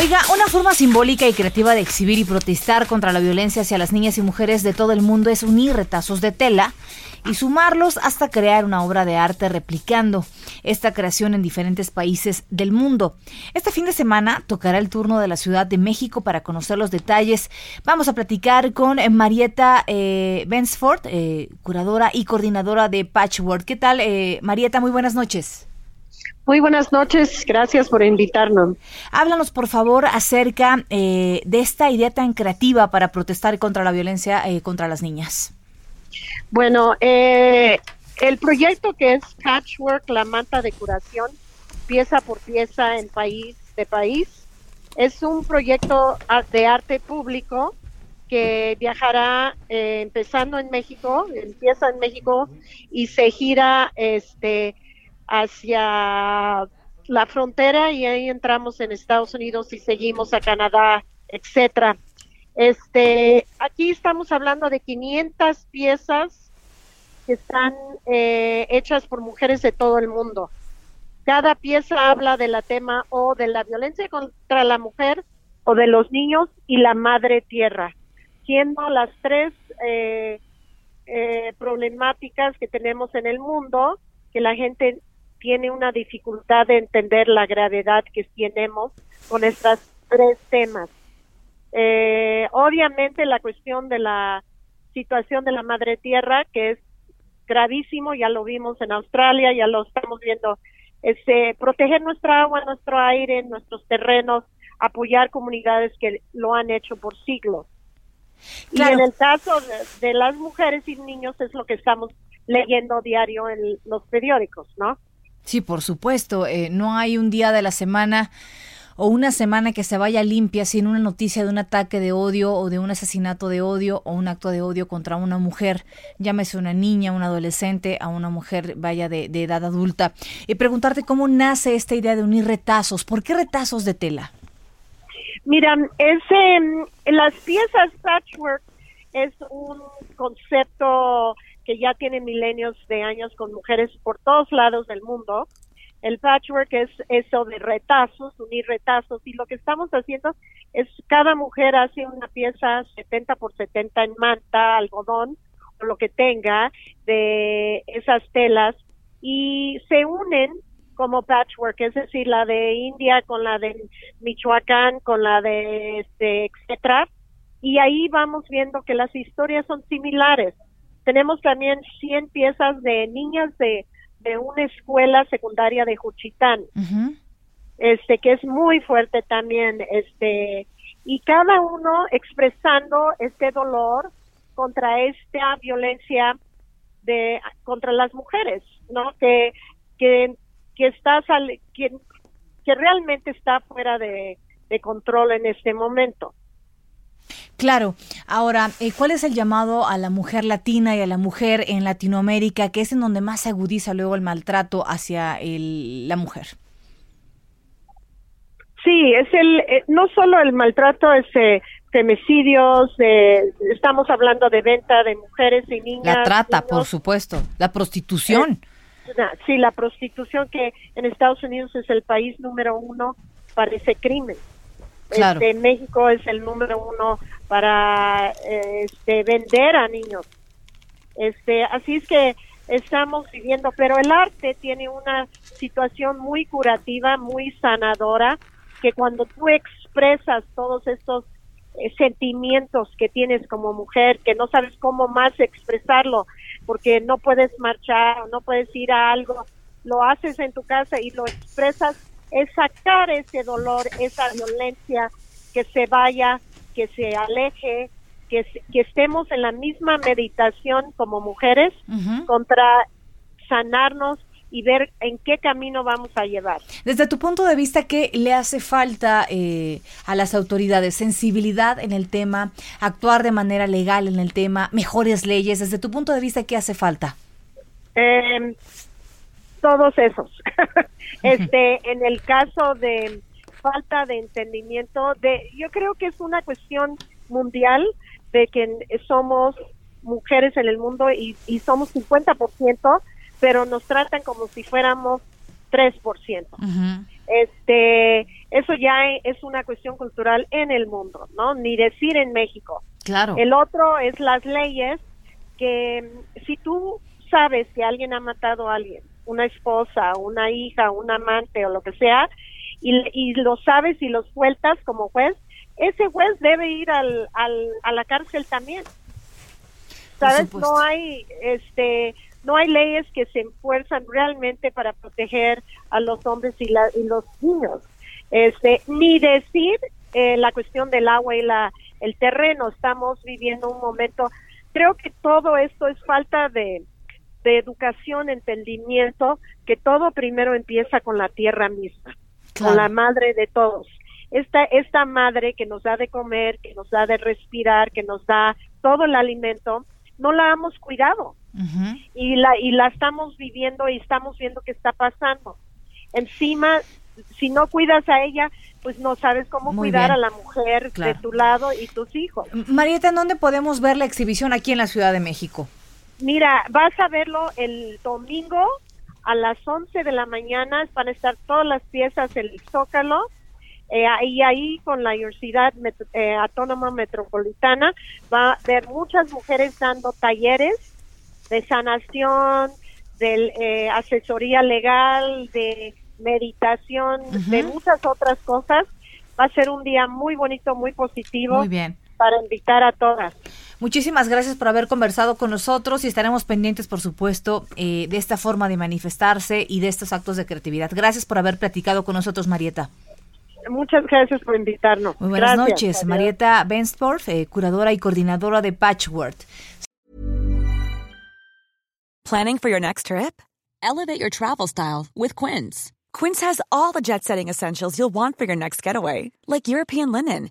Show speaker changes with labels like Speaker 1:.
Speaker 1: Oiga, una forma simbólica y creativa de exhibir y protestar contra la violencia hacia las niñas y mujeres de todo el mundo es unir retazos de tela y sumarlos hasta crear una obra de arte replicando esta creación en diferentes países del mundo. Este fin de semana tocará el turno de la Ciudad de México para conocer los detalles. Vamos a platicar con eh, Marieta eh, Bensford, eh, curadora y coordinadora de Patchwork. ¿Qué tal, eh, Marieta? Muy buenas noches.
Speaker 2: Muy buenas noches, gracias por invitarnos.
Speaker 1: Háblanos, por favor, acerca eh, de esta idea tan creativa para protestar contra la violencia eh, contra las niñas.
Speaker 2: Bueno, eh, el proyecto que es Patchwork, la manta de curación, pieza por pieza en país de país, es un proyecto de arte público que viajará eh, empezando en México, empieza en México y se gira este hacia la frontera y ahí entramos en Estados Unidos y seguimos a Canadá, etcétera. Este, aquí estamos hablando de 500 piezas que están eh, hechas por mujeres de todo el mundo. Cada pieza habla de la tema o de la violencia contra la mujer o de los niños y la madre tierra, siendo las tres eh, eh, problemáticas que tenemos en el mundo que la gente tiene una dificultad de entender la gravedad que tenemos con estos tres temas. Eh, obviamente la cuestión de la situación de la madre tierra, que es gravísimo, ya lo vimos en Australia, ya lo estamos viendo, este, proteger nuestra agua, nuestro aire, nuestros terrenos, apoyar comunidades que lo han hecho por siglos.
Speaker 1: Claro.
Speaker 2: Y en el caso de, de las mujeres y niños es lo que estamos leyendo diario en los periódicos, ¿no?
Speaker 1: Sí, por supuesto. eh, no hay un día de la semana o una semana que se vaya limpia sin una noticia de un ataque de odio o de un asesinato de odio o un acto de odio contra una mujer, llámese una niña, un adolescente, a una mujer vaya de, de edad adulta. Y preguntarte cómo nace esta idea de unir retazos. ¿Por qué retazos de tela?
Speaker 2: Mira, ese, las piezas patchwork es un concepto que ya tiene milenios de años con mujeres por todos lados del mundo. El patchwork es eso de retazos, unir retazos, y lo que estamos haciendo es cada mujer hace una pieza 70 por 70 en manta, algodón, o lo que tenga de esas telas, y se unen como patchwork, es decir, la de India con la de Michoacán, con la de este, etcétera, y ahí vamos viendo que las historias son similares. Tenemos también 100 piezas de niñas de, de una escuela secundaria de Juchitán, este que es muy fuerte también, este y cada uno expresando este dolor contra esta violencia de contra las mujeres, ¿no? Que que que está sal- que, que realmente está fuera de, de control en este momento.
Speaker 1: Claro. Ahora, eh, ¿cuál es el llamado a la mujer latina y a la mujer en Latinoamérica, que es en donde más se agudiza luego el maltrato hacia el- la mujer?
Speaker 2: Sí, es el eh, no solo el maltrato, es eh, femicidios, eh, estamos hablando de venta de mujeres y niñas.
Speaker 1: La trata, por supuesto. La prostitución.
Speaker 2: Sí, la prostitución que en Estados Unidos es el país número uno para ese crimen.
Speaker 1: Claro.
Speaker 2: Este, México es el número uno para eh, este, vender a niños. Este, así es que estamos viviendo, pero el arte tiene una situación muy curativa, muy sanadora, que cuando tú expresas todos estos eh, sentimientos que tienes como mujer, que no sabes cómo más expresarlo, porque no puedes marchar o no puedes ir a algo, lo haces en tu casa y lo expresas, es sacar ese dolor, esa violencia, que se vaya, que se aleje, que, que estemos en la misma meditación como mujeres contra sanarnos y ver en qué camino vamos a llevar.
Speaker 1: Desde tu punto de vista, ¿qué le hace falta eh, a las autoridades? ¿Sensibilidad en el tema? ¿Actuar de manera legal en el tema? ¿Mejores leyes? Desde tu punto de vista, ¿qué hace falta?
Speaker 2: Eh, todos esos. este, en el caso de falta de entendimiento, de, yo creo que es una cuestión mundial de que somos mujeres en el mundo y, y somos 50%, pero nos tratan como si fuéramos 3%. Este, eso ya es una cuestión cultural en el mundo, ¿no? Ni decir en México.
Speaker 1: Claro.
Speaker 2: El otro es las leyes que si tú sabes que alguien ha matado a alguien, una esposa, una hija, un amante o lo que sea, y, y lo sabes y lo sueltas como juez, ese juez debe ir al, al, a la cárcel también. ¿Sabes? No hay, este, no hay leyes que se enfuerzan realmente para proteger a los hombres y, la, y los niños. Este, ni decir eh, la cuestión del agua y la, el terreno. Estamos viviendo un momento, creo que todo esto es falta de, de educación, entendimiento, que todo primero empieza con la tierra misma, con la madre de todos. Esta, esta madre que nos da de comer, que nos da de respirar, que nos da todo el alimento, no la hemos cuidado y la y la estamos viviendo y estamos viendo qué está pasando. Encima, si no cuidas a ella, pues no sabes cómo cuidar a la mujer de tu lado y tus hijos.
Speaker 1: Marieta, ¿en dónde podemos ver la exhibición aquí en la Ciudad de México?
Speaker 2: Mira, vas a verlo el domingo a las 11 de la mañana, van a estar todas las piezas en el Zócalo eh, y ahí con la Universidad eh, Autónoma Metropolitana va a haber muchas mujeres dando talleres de sanación, de eh, asesoría legal, de meditación, de muchas otras cosas. Va a ser un día muy bonito, muy positivo.
Speaker 1: Muy bien.
Speaker 2: Para invitar a todas.
Speaker 1: Muchísimas gracias por haber conversado con nosotros y estaremos pendientes, por supuesto, de esta forma de manifestarse y de estos actos de creatividad. Gracias por haber platicado con nosotros, Marieta.
Speaker 2: Muchas gracias por invitarnos.
Speaker 1: Muy buenas noches, Marieta Benstorf, eh, curadora y coordinadora de Patchwork.
Speaker 3: Planning for your next trip? Elevate your travel style with Quince. Quince has all the jet-setting essentials you'll want for your next getaway, like European linen,